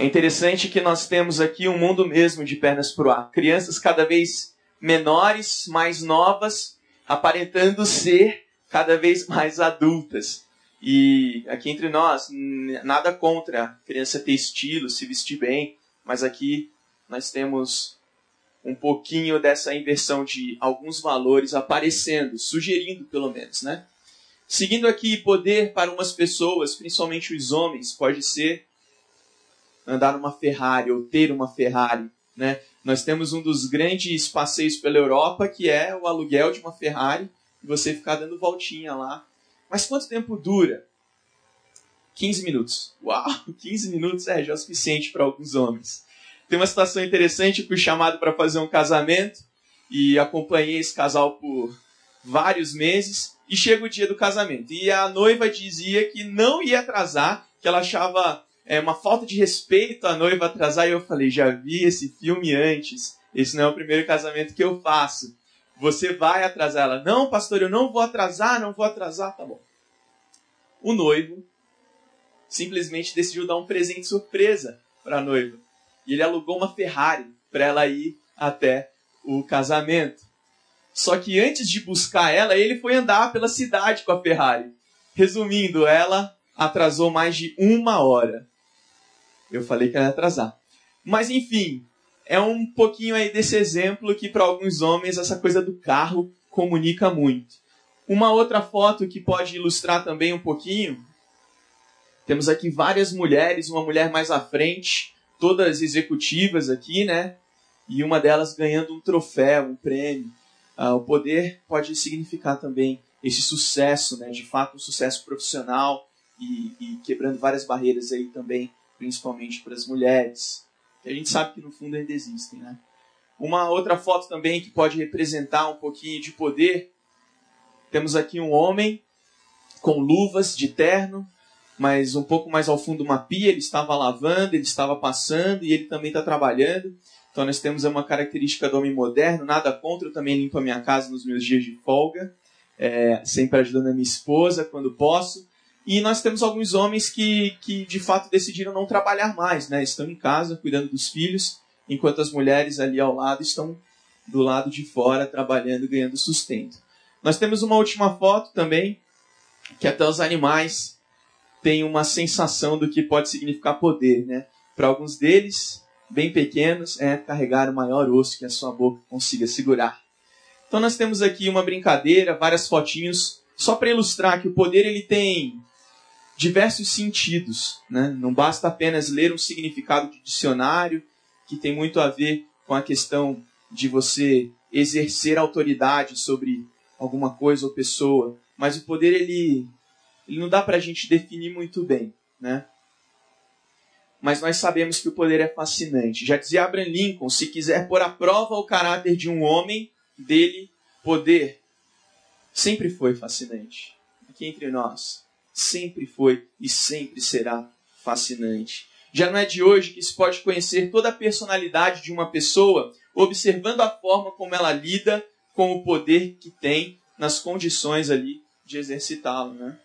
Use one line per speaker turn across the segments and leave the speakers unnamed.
É interessante que nós temos aqui um mundo mesmo de pernas pro ar. Crianças cada vez menores, mais novas, aparentando ser cada vez mais adultas. E aqui entre nós, nada contra a criança ter estilo, se vestir bem, mas aqui nós temos um pouquinho dessa inversão de alguns valores aparecendo, sugerindo pelo menos, né? Seguindo aqui, poder para umas pessoas, principalmente os homens, pode ser andar numa Ferrari ou ter uma Ferrari, né? Nós temos um dos grandes passeios pela Europa que é o aluguel de uma Ferrari e você ficar dando voltinha lá. Mas quanto tempo dura? 15 minutos. Uau, 15 minutos é já o suficiente para alguns homens. Tem uma situação interessante, fui chamado para fazer um casamento e acompanhei esse casal por vários meses e chega o dia do casamento. E a noiva dizia que não ia atrasar, que ela achava é uma falta de respeito a noiva atrasar. E eu falei, já vi esse filme antes. Esse não é o primeiro casamento que eu faço. Você vai atrasar ela. Não, pastor, eu não vou atrasar, não vou atrasar. Tá bom. O noivo simplesmente decidiu dar um presente surpresa para a noiva. E ele alugou uma Ferrari para ela ir até o casamento. Só que antes de buscar ela, ele foi andar pela cidade com a Ferrari. Resumindo, ela atrasou mais de uma hora. Eu falei que ia atrasar. Mas enfim, é um pouquinho aí desse exemplo que para alguns homens essa coisa do carro comunica muito. Uma outra foto que pode ilustrar também um pouquinho. Temos aqui várias mulheres, uma mulher mais à frente, todas executivas aqui, né? E uma delas ganhando um troféu, um prêmio. Ah, o poder pode significar também esse sucesso, né? De fato, um sucesso profissional e, e quebrando várias barreiras aí também principalmente para as mulheres, que a gente sabe que no fundo ainda existem, né? Uma outra foto também que pode representar um pouquinho de poder. Temos aqui um homem com luvas de terno, mas um pouco mais ao fundo uma pia. Ele estava lavando, ele estava passando e ele também está trabalhando. Então nós temos uma característica do homem moderno. Nada contra, eu também limpo a minha casa nos meus dias de folga, é, sempre ajudando a minha esposa quando posso. E nós temos alguns homens que, que de fato decidiram não trabalhar mais, né? Estão em casa cuidando dos filhos, enquanto as mulheres ali ao lado estão do lado de fora trabalhando, ganhando sustento. Nós temos uma última foto também, que até os animais têm uma sensação do que pode significar poder, né? Para alguns deles, bem pequenos, é carregar o maior osso que a sua boca consiga segurar. Então nós temos aqui uma brincadeira, várias fotinhos, só para ilustrar que o poder ele tem diversos sentidos. Né? Não basta apenas ler um significado de dicionário, que tem muito a ver com a questão de você exercer autoridade sobre alguma coisa ou pessoa. Mas o poder, ele, ele não dá para a gente definir muito bem. Né? Mas nós sabemos que o poder é fascinante. Já dizia Abraham Lincoln: se quiser pôr à prova o caráter de um homem, dele, poder. Sempre foi fascinante. Aqui entre nós sempre foi e sempre será fascinante. Já não é de hoje que se pode conhecer toda a personalidade de uma pessoa observando a forma como ela lida com o poder que tem nas condições ali de exercitá-lo, né?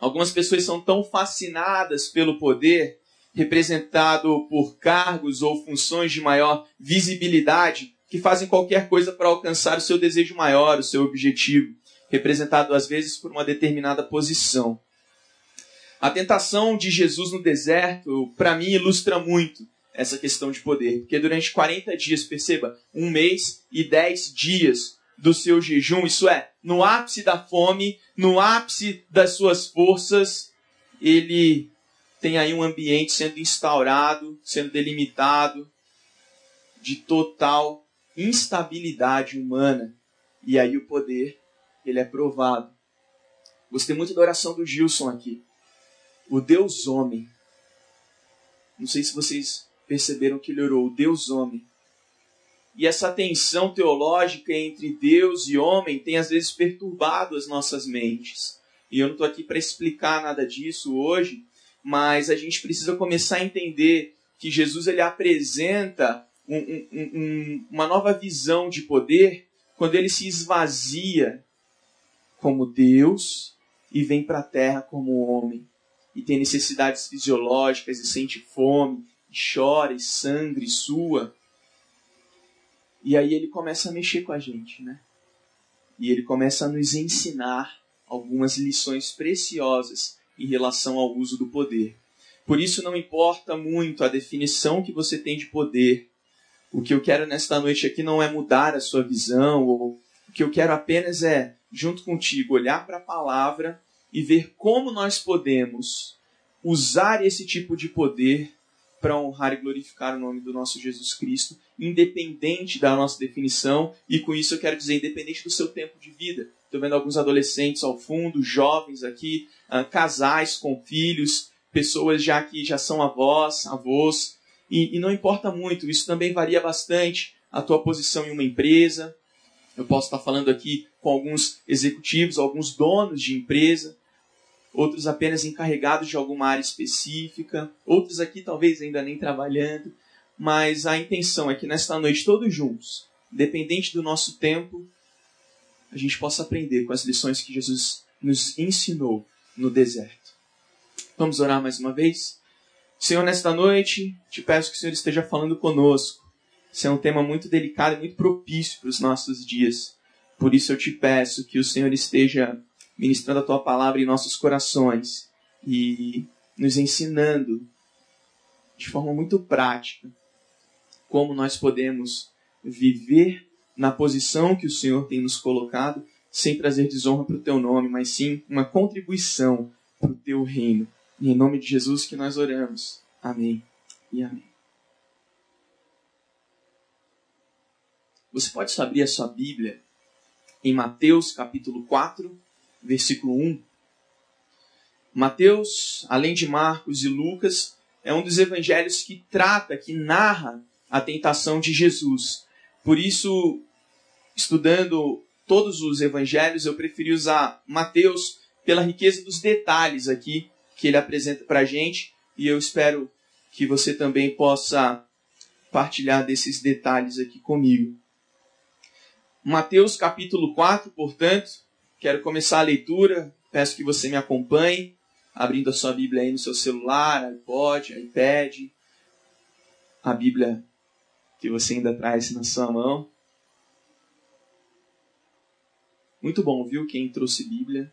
Algumas pessoas são tão fascinadas pelo poder representado por cargos ou funções de maior visibilidade que fazem qualquer coisa para alcançar o seu desejo maior, o seu objetivo representado às vezes por uma determinada posição. A tentação de Jesus no deserto, para mim, ilustra muito essa questão de poder, porque durante 40 dias, perceba, um mês e 10 dias do seu jejum, isso é, no ápice da fome, no ápice das suas forças, ele tem aí um ambiente sendo instaurado, sendo delimitado de total instabilidade humana. E aí o poder ele é provado. Gostei muito da oração do Gilson aqui. O Deus homem. Não sei se vocês perceberam que ele orou, o Deus homem. E essa tensão teológica entre Deus e homem tem às vezes perturbado as nossas mentes. E eu não estou aqui para explicar nada disso hoje, mas a gente precisa começar a entender que Jesus ele apresenta um, um, um, uma nova visão de poder quando ele se esvazia como Deus e vem para a terra como homem. e tem necessidades fisiológicas e sente fome, e chora e sangra e sua. E aí ele começa a mexer com a gente, né? E ele começa a nos ensinar algumas lições preciosas em relação ao uso do poder. Por isso não importa muito a definição que você tem de poder. O que eu quero nesta noite aqui não é mudar a sua visão, ou que eu quero apenas é, junto contigo, olhar para a palavra e ver como nós podemos usar esse tipo de poder para honrar e glorificar o nome do nosso Jesus Cristo, independente da nossa definição, e com isso eu quero dizer, independente do seu tempo de vida. Estou vendo alguns adolescentes ao fundo, jovens aqui, uh, casais com filhos, pessoas já que já são avós, avós, e, e não importa muito, isso também varia bastante a tua posição em uma empresa. Eu posso estar falando aqui com alguns executivos, alguns donos de empresa, outros apenas encarregados de alguma área específica, outros aqui talvez ainda nem trabalhando, mas a intenção é que nesta noite, todos juntos, dependente do nosso tempo, a gente possa aprender com as lições que Jesus nos ensinou no deserto. Vamos orar mais uma vez? Senhor, nesta noite, te peço que o Senhor esteja falando conosco. Esse é um tema muito delicado e muito propício para os nossos dias. Por isso eu te peço que o Senhor esteja ministrando a tua palavra em nossos corações e nos ensinando de forma muito prática como nós podemos viver na posição que o Senhor tem nos colocado, sem trazer desonra para o teu nome, mas sim uma contribuição para o teu reino. E em nome de Jesus que nós oramos. Amém e amém. Você pode abrir a sua Bíblia em Mateus capítulo 4, versículo 1. Mateus, além de Marcos e Lucas, é um dos evangelhos que trata, que narra a tentação de Jesus. Por isso, estudando todos os evangelhos, eu preferi usar Mateus pela riqueza dos detalhes aqui que ele apresenta para a gente e eu espero que você também possa partilhar desses detalhes aqui comigo. Mateus capítulo 4, portanto, Quero começar a leitura. Peço que você me acompanhe, abrindo a sua Bíblia aí no seu celular, iPod, iPad, a Bíblia que você ainda traz na sua mão. Muito bom, viu? Quem trouxe Bíblia.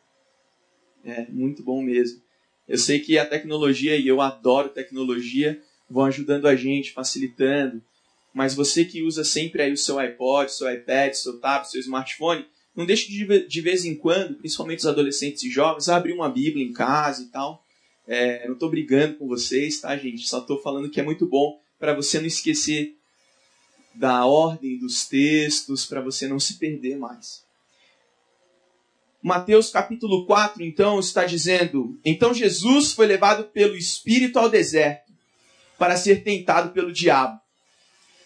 É, muito bom mesmo. Eu sei que a tecnologia, e eu adoro tecnologia, vão ajudando a gente, facilitando. Mas você que usa sempre aí o seu iPod, seu iPad, seu tablet, seu smartphone, não deixe de, de vez em quando, principalmente os adolescentes e jovens, abrir uma Bíblia em casa e tal. É, não estou brigando com vocês, tá, gente? Só estou falando que é muito bom para você não esquecer da ordem dos textos, para você não se perder mais. Mateus capítulo 4, então, está dizendo: Então Jesus foi levado pelo Espírito ao deserto para ser tentado pelo diabo.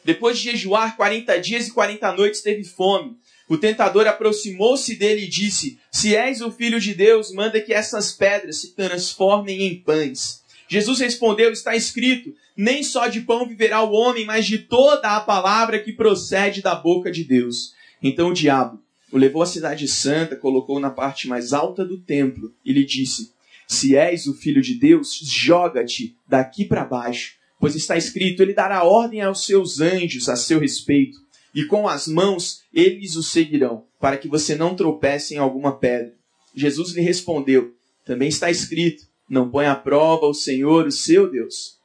Depois de jejuar 40 dias e 40 noites, teve fome. O tentador aproximou-se dele e disse: Se és o filho de Deus, manda que essas pedras se transformem em pães. Jesus respondeu: Está escrito: Nem só de pão viverá o homem, mas de toda a palavra que procede da boca de Deus. Então o diabo o levou à cidade santa, colocou na parte mais alta do templo e lhe disse: Se és o filho de Deus, joga-te daqui para baixo, pois está escrito: Ele dará ordem aos seus anjos a seu respeito e com as mãos eles o seguirão, para que você não tropece em alguma pedra. Jesus lhe respondeu: Também está escrito: Não põe à prova o Senhor, o seu Deus.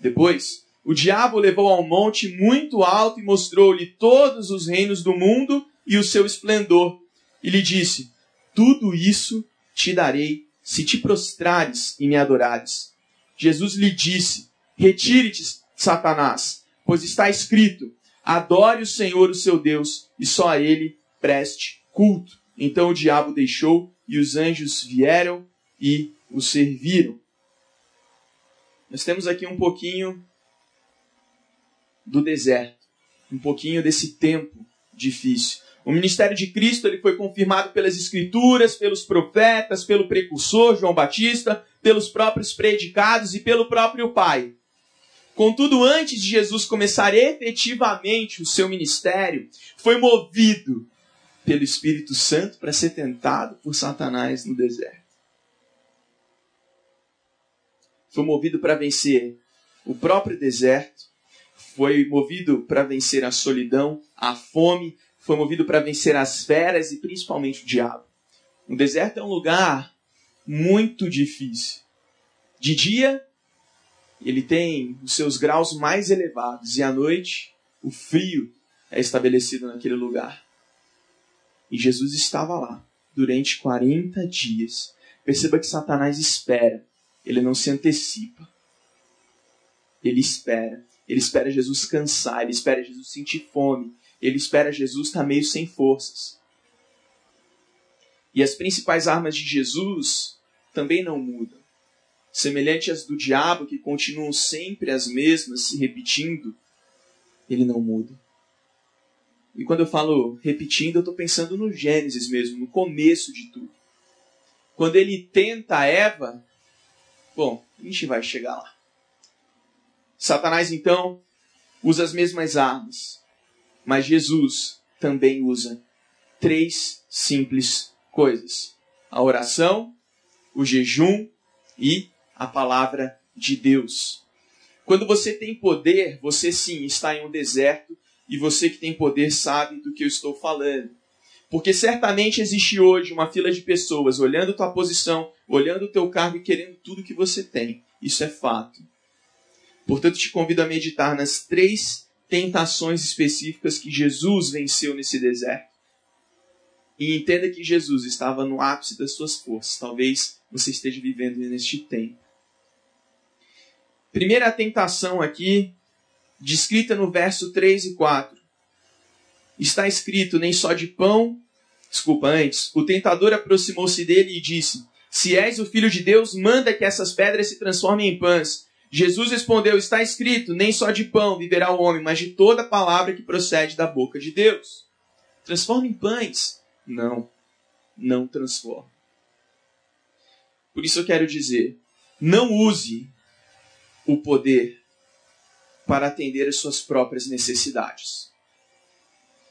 Depois, o diabo o levou a um monte muito alto e mostrou-lhe todos os reinos do mundo e o seu esplendor. E lhe disse: Tudo isso te darei se te prostrares e me adorares. Jesus lhe disse: Retire-te, Satanás, pois está escrito: Adore o Senhor, o seu Deus, e só a ele preste culto. Então o diabo deixou e os anjos vieram e o serviram. Nós temos aqui um pouquinho do deserto, um pouquinho desse tempo difícil. O ministério de Cristo ele foi confirmado pelas Escrituras, pelos profetas, pelo precursor João Batista, pelos próprios predicados e pelo próprio Pai. Contudo, antes de Jesus começar efetivamente o seu ministério, foi movido pelo Espírito Santo para ser tentado por Satanás no deserto. foi movido para vencer o próprio deserto, foi movido para vencer a solidão, a fome, foi movido para vencer as feras e principalmente o diabo. O deserto é um lugar muito difícil. De dia, ele tem os seus graus mais elevados, e à noite, o frio é estabelecido naquele lugar. E Jesus estava lá durante 40 dias. Perceba que Satanás espera, ele não se antecipa. Ele espera. Ele espera Jesus cansar, ele espera Jesus sentir fome, ele espera Jesus estar meio sem forças. E as principais armas de Jesus também não mudam. Semelhante às do diabo, que continuam sempre as mesmas, se repetindo, ele não muda. E quando eu falo repetindo, eu estou pensando no Gênesis mesmo, no começo de tudo. Quando ele tenta Eva, bom, a gente vai chegar lá. Satanás então usa as mesmas armas, mas Jesus também usa três simples coisas: a oração, o jejum e a palavra de Deus. Quando você tem poder, você sim está em um deserto e você que tem poder sabe do que eu estou falando. Porque certamente existe hoje uma fila de pessoas olhando tua posição, olhando o teu cargo e querendo tudo que você tem. Isso é fato. Portanto, te convido a meditar nas três tentações específicas que Jesus venceu nesse deserto. E entenda que Jesus estava no ápice das suas forças. Talvez você esteja vivendo neste tempo. Primeira tentação aqui, descrita no verso 3 e 4. Está escrito: nem só de pão. Desculpa, antes. O tentador aproximou-se dele e disse: Se és o filho de Deus, manda que essas pedras se transformem em pães. Jesus respondeu: Está escrito: Nem só de pão viverá o homem, mas de toda palavra que procede da boca de Deus. Transforma em pães? Não, não transforma. Por isso eu quero dizer: não use o poder para atender às suas próprias necessidades.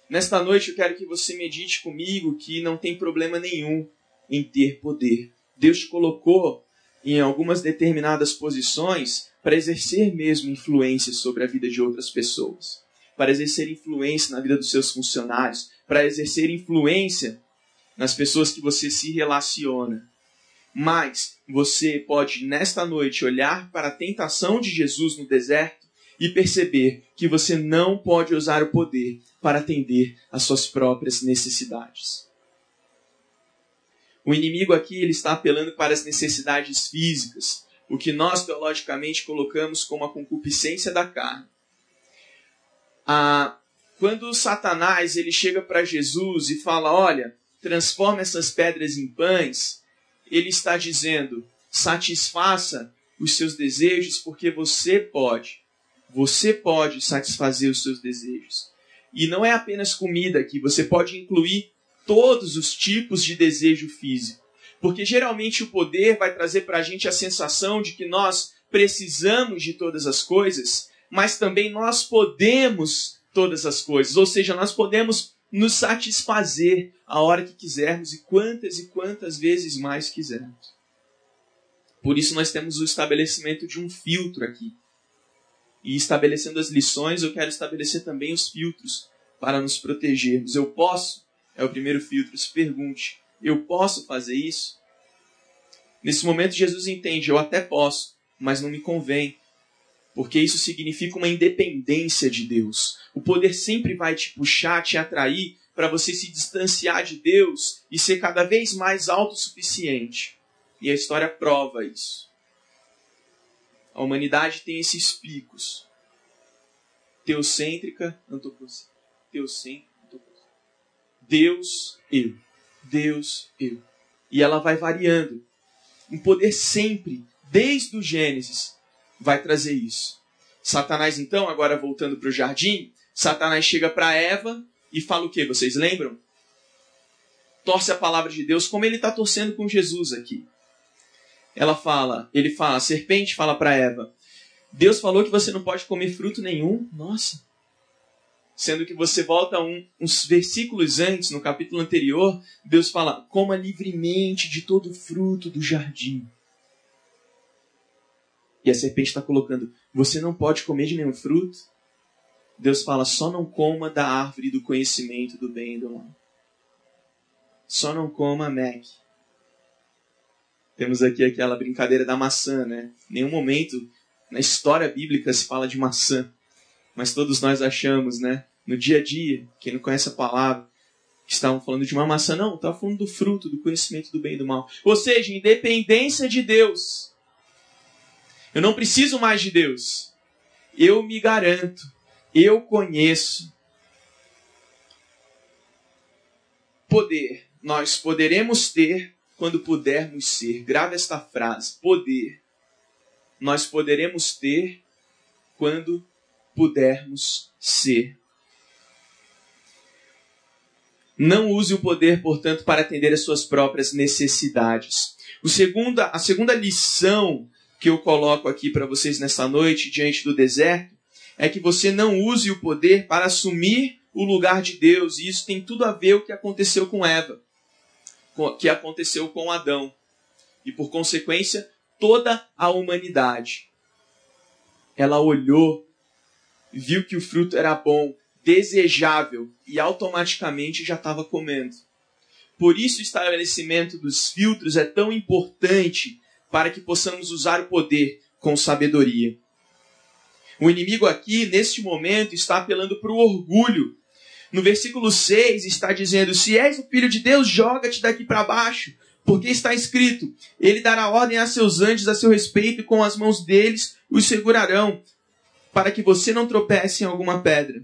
Nesta noite eu quero que você medite comigo que não tem problema nenhum em ter poder. Deus te colocou em algumas determinadas posições para exercer mesmo influência sobre a vida de outras pessoas, para exercer influência na vida dos seus funcionários, para exercer influência nas pessoas que você se relaciona. Mas você pode, nesta noite, olhar para a tentação de Jesus no deserto e perceber que você não pode usar o poder para atender às suas próprias necessidades. O inimigo aqui ele está apelando para as necessidades físicas, o que nós teologicamente colocamos como a concupiscência da carne. Ah, quando Satanás ele chega para Jesus e fala, olha, transforma essas pedras em pães, ele está dizendo, satisfaça os seus desejos porque você pode. Você pode satisfazer os seus desejos. E não é apenas comida aqui, você pode incluir todos os tipos de desejo físico. Porque geralmente o poder vai trazer para a gente a sensação de que nós precisamos de todas as coisas, mas também nós podemos todas as coisas. Ou seja, nós podemos nos satisfazer a hora que quisermos e quantas e quantas vezes mais quisermos. Por isso nós temos o estabelecimento de um filtro aqui. E estabelecendo as lições, eu quero estabelecer também os filtros para nos protegermos. Eu posso é o primeiro filtro. Se pergunte: eu posso fazer isso? Nesse momento, Jesus entende: eu até posso, mas não me convém. Porque isso significa uma independência de Deus. O poder sempre vai te puxar, te atrair para você se distanciar de Deus e ser cada vez mais autossuficiente. E a história prova isso. A humanidade tem esses picos. Teocêntrica, antropocêntrica. Teocêntrica, Deus, eu. Deus, eu. E ela vai variando. Um poder sempre, desde o Gênesis, vai trazer isso. Satanás, então, agora voltando para o jardim, Satanás chega para Eva e fala o que? Vocês lembram? Torce a palavra de Deus, como ele está torcendo com Jesus aqui. Ela fala, ele fala, a serpente fala para Eva: Deus falou que você não pode comer fruto nenhum. Nossa, Sendo que você volta um, uns versículos antes, no capítulo anterior, Deus fala: coma livremente de todo fruto do jardim. E a serpente está colocando: você não pode comer de nenhum fruto. Deus fala: só não coma da árvore do conhecimento do bem e do mal. Só não coma Mac. Temos aqui aquela brincadeira da maçã, né? Em nenhum momento na história bíblica se fala de maçã. Mas todos nós achamos, né? No dia a dia, quem não conhece a palavra, que estavam falando de uma maçã. Não, estava falando do fruto, do conhecimento do bem e do mal. Ou seja, independência de Deus. Eu não preciso mais de Deus. Eu me garanto. Eu conheço. Poder. Nós poderemos ter quando pudermos ser. Grave esta frase: poder. Nós poderemos ter quando pudermos ser. Não use o poder, portanto, para atender às suas próprias necessidades. O segunda, a segunda lição que eu coloco aqui para vocês nesta noite, diante do deserto, é que você não use o poder para assumir o lugar de Deus. E isso tem tudo a ver com o que aconteceu com Eva, que aconteceu com Adão. E por consequência, toda a humanidade. Ela olhou, viu que o fruto era bom, desejável e automaticamente já estava comendo. Por isso, o estabelecimento dos filtros é tão importante para que possamos usar o poder com sabedoria. O inimigo aqui, neste momento, está apelando para o orgulho. No versículo 6 está dizendo: Se és o filho de Deus, joga-te daqui para baixo, porque está escrito: Ele dará ordem a seus anjos a seu respeito, e com as mãos deles os segurarão, para que você não tropece em alguma pedra.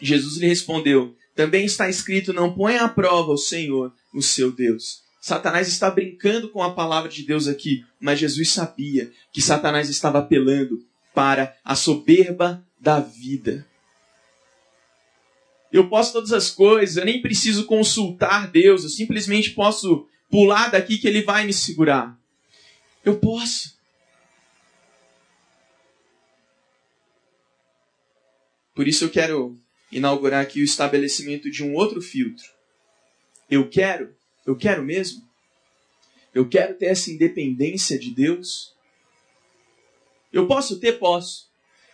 Jesus lhe respondeu: Também está escrito: Não ponha à prova o Senhor, o seu Deus. Satanás está brincando com a palavra de Deus aqui, mas Jesus sabia que Satanás estava apelando para a soberba da vida. Eu posso todas as coisas, eu nem preciso consultar Deus, eu simplesmente posso pular daqui que ele vai me segurar. Eu posso. Por isso eu quero inaugurar aqui o estabelecimento de um outro filtro. Eu quero, eu quero mesmo? Eu quero ter essa independência de Deus? Eu posso ter? Posso.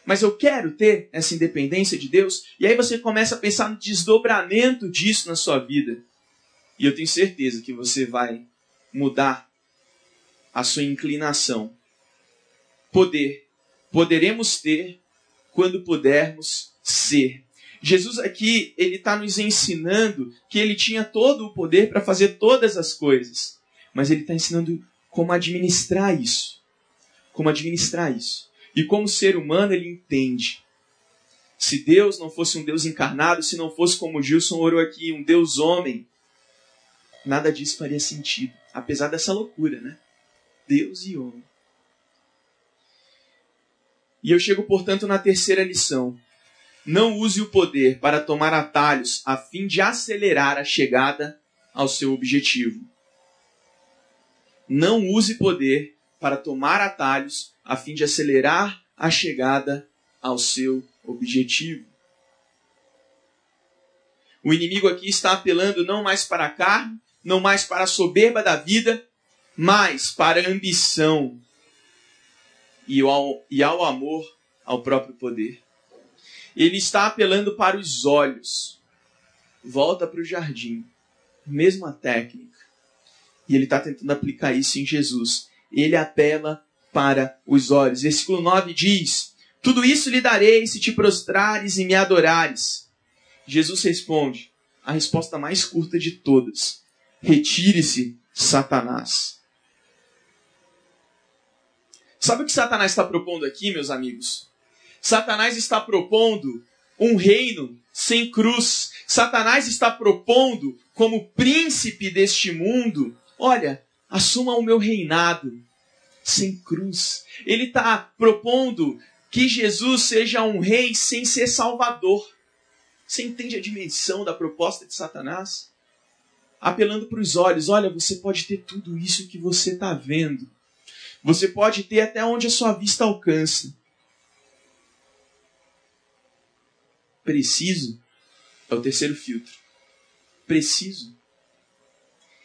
Mas eu quero ter essa independência de Deus? E aí você começa a pensar no desdobramento disso na sua vida. E eu tenho certeza que você vai mudar a sua inclinação. Poder. Poderemos ter quando pudermos ser. Jesus aqui, ele está nos ensinando que ele tinha todo o poder para fazer todas as coisas. Mas ele está ensinando como administrar isso. Como administrar isso. E como ser humano, ele entende. Se Deus não fosse um Deus encarnado, se não fosse como Gilson orou aqui, um Deus homem, nada disso faria sentido. Apesar dessa loucura, né? Deus e homem. E eu chego, portanto, na terceira lição. Não use o poder para tomar atalhos a fim de acelerar a chegada ao seu objetivo. Não use poder para tomar atalhos a fim de acelerar a chegada ao seu objetivo. O inimigo aqui está apelando não mais para a carne, não mais para a soberba da vida, mas para a ambição e ao, e ao amor ao próprio poder. Ele está apelando para os olhos. Volta para o jardim. Mesma técnica. E ele está tentando aplicar isso em Jesus. Ele apela para os olhos. Versículo 9 diz: Tudo isso lhe darei se te prostrares e me adorares. Jesus responde, a resposta mais curta de todas: Retire-se, Satanás. Sabe o que Satanás está propondo aqui, meus amigos? Satanás está propondo um reino sem cruz. Satanás está propondo, como príncipe deste mundo, olha, assuma o meu reinado sem cruz. Ele está propondo que Jesus seja um rei sem ser salvador. Você entende a dimensão da proposta de Satanás? Apelando para os olhos: olha, você pode ter tudo isso que você está vendo. Você pode ter até onde a sua vista alcança. Preciso é o terceiro filtro. Preciso.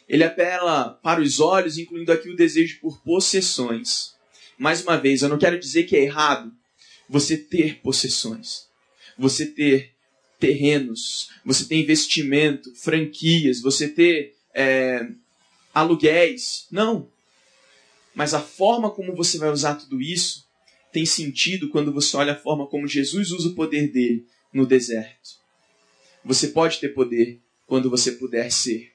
Ele apela para os olhos, incluindo aqui o desejo por possessões. Mais uma vez, eu não quero dizer que é errado você ter possessões, você ter terrenos, você ter investimento, franquias, você ter é, aluguéis. Não. Mas a forma como você vai usar tudo isso tem sentido quando você olha a forma como Jesus usa o poder dele no deserto. Você pode ter poder quando você puder ser.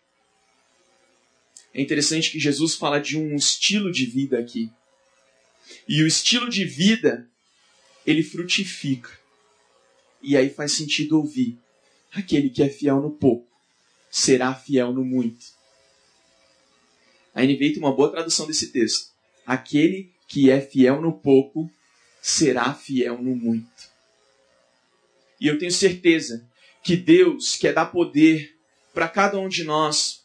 É interessante que Jesus fala de um estilo de vida aqui. E o estilo de vida, ele frutifica. E aí faz sentido ouvir: aquele que é fiel no pouco será fiel no muito. A NVI tem uma boa tradução desse texto. Aquele que é fiel no pouco será fiel no muito. E eu tenho certeza que Deus quer dar poder para cada um de nós,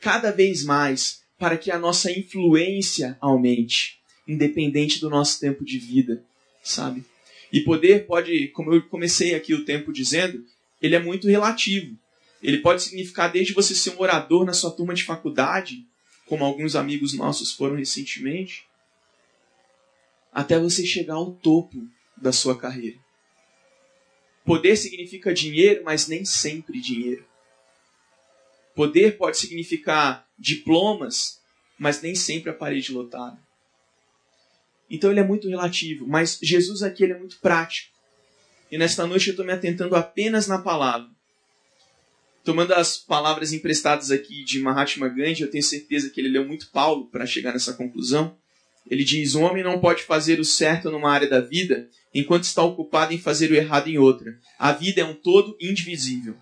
cada vez mais, para que a nossa influência aumente, independente do nosso tempo de vida, sabe? E poder pode, como eu comecei aqui o tempo dizendo, ele é muito relativo. Ele pode significar desde você ser um orador na sua turma de faculdade, como alguns amigos nossos foram recentemente, até você chegar ao topo da sua carreira. Poder significa dinheiro, mas nem sempre dinheiro. Poder pode significar diplomas, mas nem sempre a parede lotada. Então ele é muito relativo, mas Jesus aqui ele é muito prático. E nesta noite eu estou me atentando apenas na palavra. Tomando as palavras emprestadas aqui de Mahatma Gandhi, eu tenho certeza que ele leu muito Paulo para chegar nessa conclusão. Ele diz: O homem não pode fazer o certo numa área da vida enquanto está ocupado em fazer o errado em outra. A vida é um todo indivisível.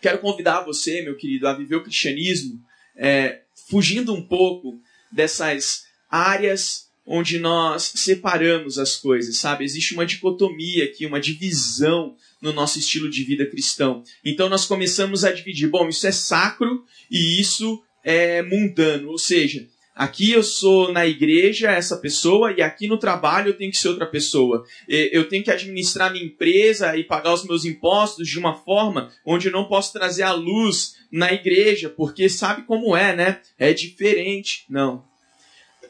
Quero convidar você, meu querido, a viver o cristianismo é, fugindo um pouco dessas áreas onde nós separamos as coisas, sabe? Existe uma dicotomia aqui, uma divisão no nosso estilo de vida cristão. Então nós começamos a dividir, bom, isso é sacro e isso é mundano, ou seja, Aqui eu sou na igreja essa pessoa e aqui no trabalho eu tenho que ser outra pessoa. Eu tenho que administrar minha empresa e pagar os meus impostos de uma forma onde eu não posso trazer a luz na igreja, porque sabe como é, né? É diferente. Não.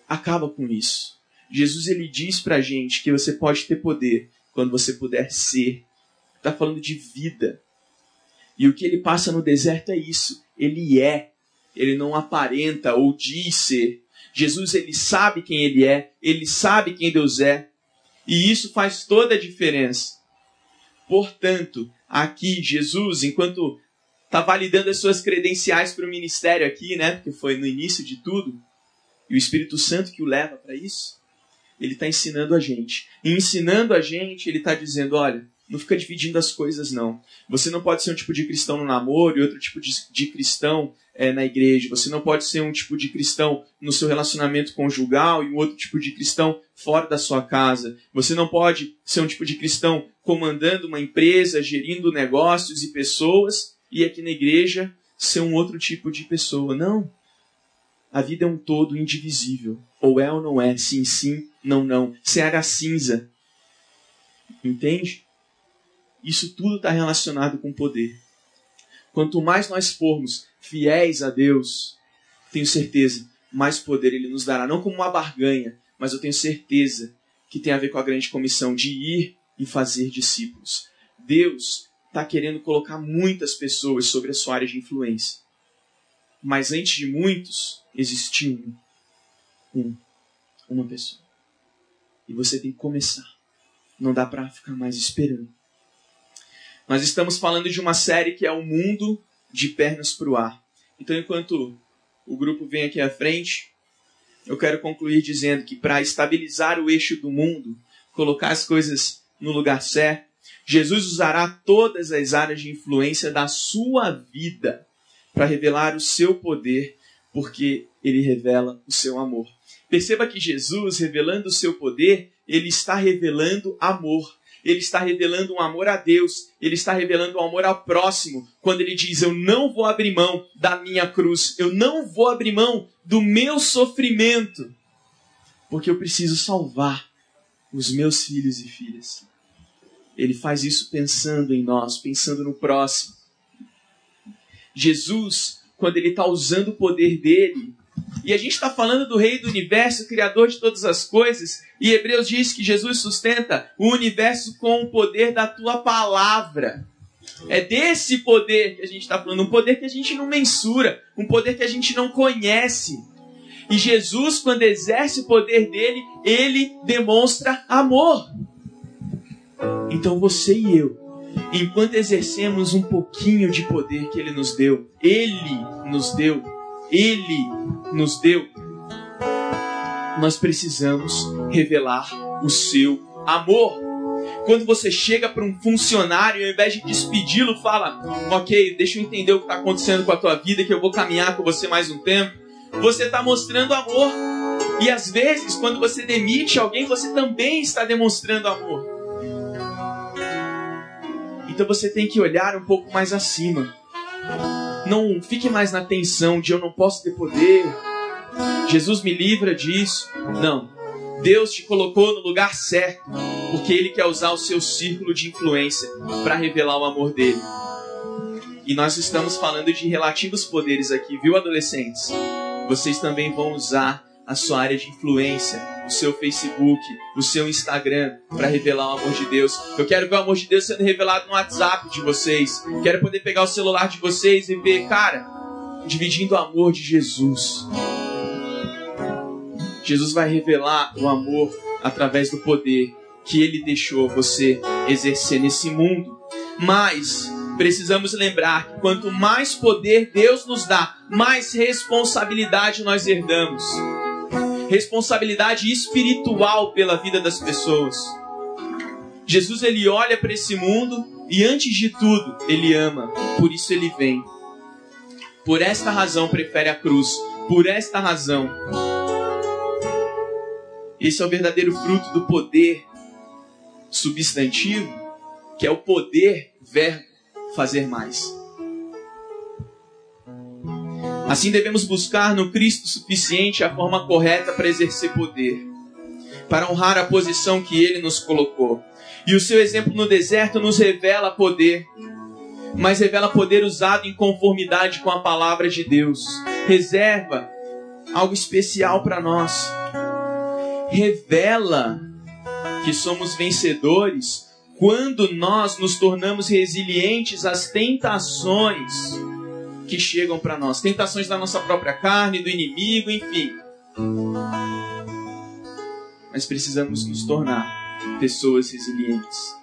Acaba com isso. Jesus ele diz pra gente que você pode ter poder quando você puder ser. Está falando de vida. E o que ele passa no deserto é isso. Ele é ele não aparenta ou diz ser. Jesus ele sabe quem ele é, ele sabe quem Deus é, e isso faz toda a diferença. Portanto, aqui Jesus, enquanto está validando as suas credenciais para o ministério aqui, né, porque foi no início de tudo, e o Espírito Santo que o leva para isso, ele está ensinando a gente. E ensinando a gente, ele está dizendo: olha, não fica dividindo as coisas, não. Você não pode ser um tipo de cristão no namoro e outro tipo de, de cristão é, na igreja. Você não pode ser um tipo de cristão no seu relacionamento conjugal e um outro tipo de cristão fora da sua casa. Você não pode ser um tipo de cristão comandando uma empresa, gerindo negócios e pessoas e aqui na igreja ser um outro tipo de pessoa. Não. A vida é um todo indivisível. Ou é ou não é, sim, sim, não, não. CH cinza. Entende? Isso tudo está relacionado com poder. Quanto mais nós formos fiéis a Deus, tenho certeza, mais poder Ele nos dará. Não como uma barganha, mas eu tenho certeza que tem a ver com a grande comissão de ir e fazer discípulos. Deus está querendo colocar muitas pessoas sobre a sua área de influência. Mas antes de muitos, existiu um. Um. Uma pessoa. E você tem que começar. Não dá para ficar mais esperando. Nós estamos falando de uma série que é o mundo de pernas para o ar. Então, enquanto o grupo vem aqui à frente, eu quero concluir dizendo que para estabilizar o eixo do mundo, colocar as coisas no lugar certo, Jesus usará todas as áreas de influência da sua vida para revelar o seu poder, porque ele revela o seu amor. Perceba que Jesus, revelando o seu poder, ele está revelando amor ele está revelando um amor a Deus, ele está revelando um amor ao próximo, quando ele diz: Eu não vou abrir mão da minha cruz, eu não vou abrir mão do meu sofrimento, porque eu preciso salvar os meus filhos e filhas. Ele faz isso pensando em nós, pensando no próximo. Jesus, quando ele está usando o poder dele, E a gente está falando do Rei do Universo, Criador de todas as coisas. E Hebreus diz que Jesus sustenta o universo com o poder da tua palavra. É desse poder que a gente está falando, um poder que a gente não mensura, um poder que a gente não conhece. E Jesus, quando exerce o poder dele, ele demonstra amor. Então você e eu, enquanto exercemos um pouquinho de poder que ele nos deu, ele nos deu, ele nos deu, nós precisamos revelar o seu amor. Quando você chega para um funcionário, ao invés de despedi-lo, fala: Ok, deixa eu entender o que está acontecendo com a tua vida, que eu vou caminhar com você mais um tempo. Você está mostrando amor. E às vezes, quando você demite alguém, você também está demonstrando amor. Então você tem que olhar um pouco mais acima. Não fique mais na tensão de eu não posso ter poder. Jesus me livra disso. Não. Deus te colocou no lugar certo, porque Ele quer usar o seu círculo de influência para revelar o amor dele. E nós estamos falando de relativos poderes aqui, viu, adolescentes? Vocês também vão usar a sua área de influência, o seu Facebook, o seu Instagram, para revelar o amor de Deus. Eu quero ver o amor de Deus sendo revelado no WhatsApp de vocês. Quero poder pegar o celular de vocês e ver, cara, dividindo o amor de Jesus. Jesus vai revelar o amor através do poder que ele deixou você exercer nesse mundo. Mas precisamos lembrar que quanto mais poder Deus nos dá, mais responsabilidade nós herdamos. Responsabilidade espiritual pela vida das pessoas. Jesus ele olha para esse mundo e antes de tudo ele ama, por isso ele vem. Por esta razão prefere a cruz. Por esta razão esse é o verdadeiro fruto do poder substantivo, que é o poder verbo fazer mais. Assim devemos buscar no Cristo suficiente a forma correta para exercer poder, para honrar a posição que ele nos colocou. E o seu exemplo no deserto nos revela poder, mas revela poder usado em conformidade com a palavra de Deus. Reserva algo especial para nós revela que somos vencedores quando nós nos tornamos resilientes às tentações que chegam para nós tentações da nossa própria carne, do inimigo, enfim. Mas precisamos nos tornar pessoas resilientes.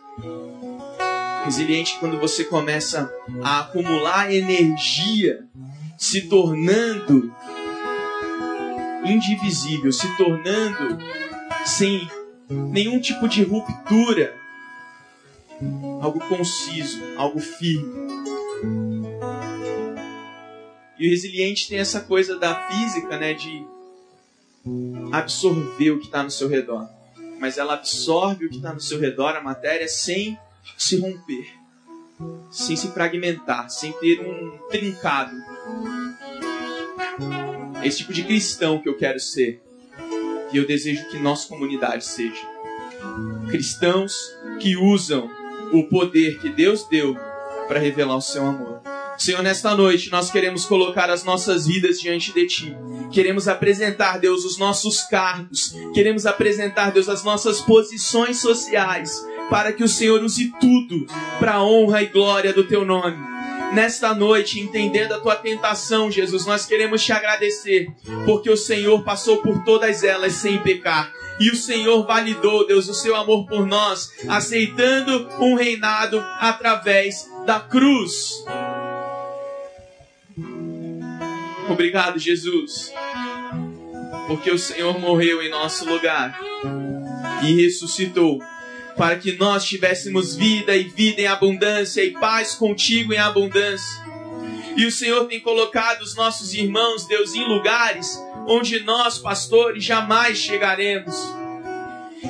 Resiliente quando você começa a acumular energia, se tornando indivisível, se tornando sem nenhum tipo de ruptura, algo conciso, algo firme. E o resiliente tem essa coisa da física, né, de absorver o que está no seu redor. Mas ela absorve o que está no seu redor, a matéria, sem se romper, sem se fragmentar, sem ter um trincado esse tipo de cristão que eu quero ser. E eu desejo que nossa comunidade seja. Cristãos que usam o poder que Deus deu para revelar o seu amor. Senhor, nesta noite nós queremos colocar as nossas vidas diante de Ti. Queremos apresentar, Deus, os nossos cargos. Queremos apresentar, Deus, as nossas posições sociais. Para que o Senhor use tudo para a honra e glória do Teu nome nesta noite, entendendo a tua tentação, Jesus, nós queremos te agradecer, porque o Senhor passou por todas elas sem pecar. E o Senhor validou, Deus, o seu amor por nós, aceitando um reinado através da cruz. Obrigado, Jesus, porque o Senhor morreu em nosso lugar e ressuscitou para que nós tivéssemos vida e vida em abundância e paz contigo em abundância. E o Senhor tem colocado os nossos irmãos, Deus, em lugares onde nós, pastores, jamais chegaremos.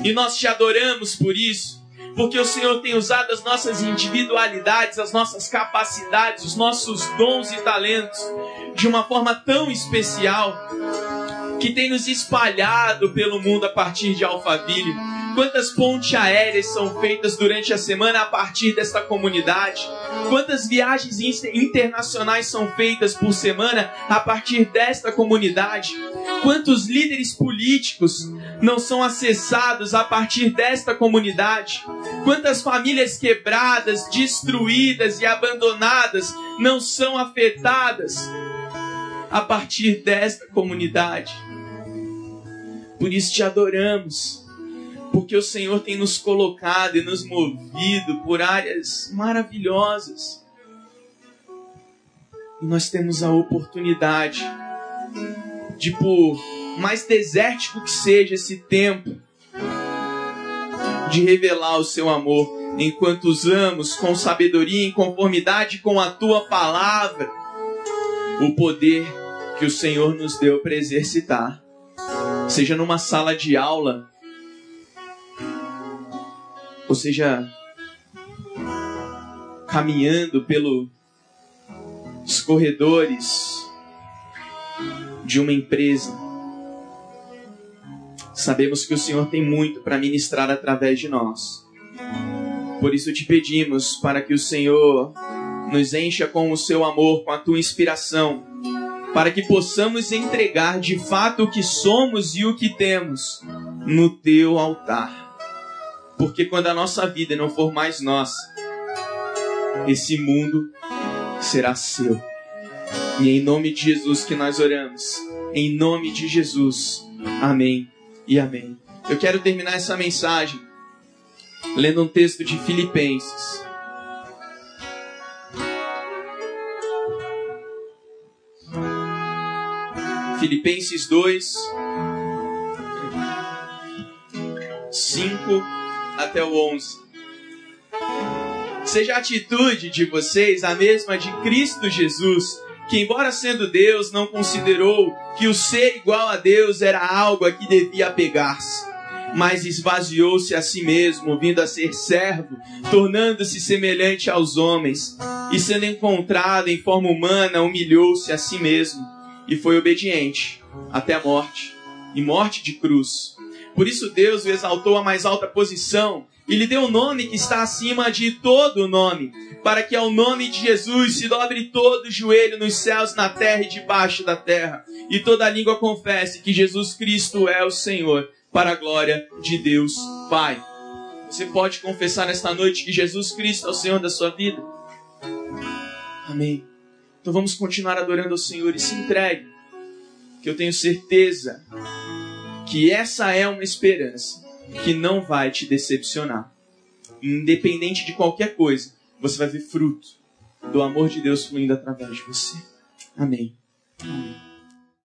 E nós te adoramos por isso, porque o Senhor tem usado as nossas individualidades, as nossas capacidades, os nossos dons e talentos de uma forma tão especial que tem nos espalhado pelo mundo a partir de Alphaville Quantas pontes aéreas são feitas durante a semana a partir desta comunidade? Quantas viagens internacionais são feitas por semana a partir desta comunidade? Quantos líderes políticos não são acessados a partir desta comunidade? Quantas famílias quebradas, destruídas e abandonadas não são afetadas a partir desta comunidade? Por isso te adoramos, porque o Senhor tem nos colocado e nos movido por áreas maravilhosas. E nós temos a oportunidade de por mais desértico que seja esse tempo, de revelar o seu amor enquanto usamos com sabedoria em conformidade com a tua palavra o poder que o Senhor nos deu para exercitar. Seja numa sala de aula, ou seja, caminhando pelos corredores de uma empresa. Sabemos que o Senhor tem muito para ministrar através de nós. Por isso te pedimos para que o Senhor nos encha com o seu amor, com a tua inspiração, para que possamos entregar de fato o que somos e o que temos no teu altar. Porque quando a nossa vida não for mais nossa, esse mundo será seu. E em nome de Jesus que nós oramos. Em nome de Jesus. Amém e amém. Eu quero terminar essa mensagem lendo um texto de Filipenses. Filipenses 2, 5 até o 11. Seja a atitude de vocês a mesma de Cristo Jesus que, embora sendo Deus, não considerou que o ser igual a Deus era algo a que devia apegar-se, mas esvaziou-se a si mesmo, vindo a ser servo, tornando-se semelhante aos homens, e sendo encontrado em forma humana, humilhou-se a si mesmo e foi obediente até a morte e morte de cruz. Por isso Deus o exaltou à mais alta posição e lhe deu um nome que está acima de todo nome, para que ao nome de Jesus se dobre todo o joelho nos céus, na terra e debaixo da terra, e toda língua confesse que Jesus Cristo é o Senhor, para a glória de Deus Pai. Você pode confessar nesta noite que Jesus Cristo é o Senhor da sua vida? Amém. Então vamos continuar adorando ao Senhor e se entregue, que eu tenho certeza que essa é uma esperança que não vai te decepcionar. Independente de qualquer coisa, você vai ver fruto do amor de Deus fluindo através de você. Amém. Amém.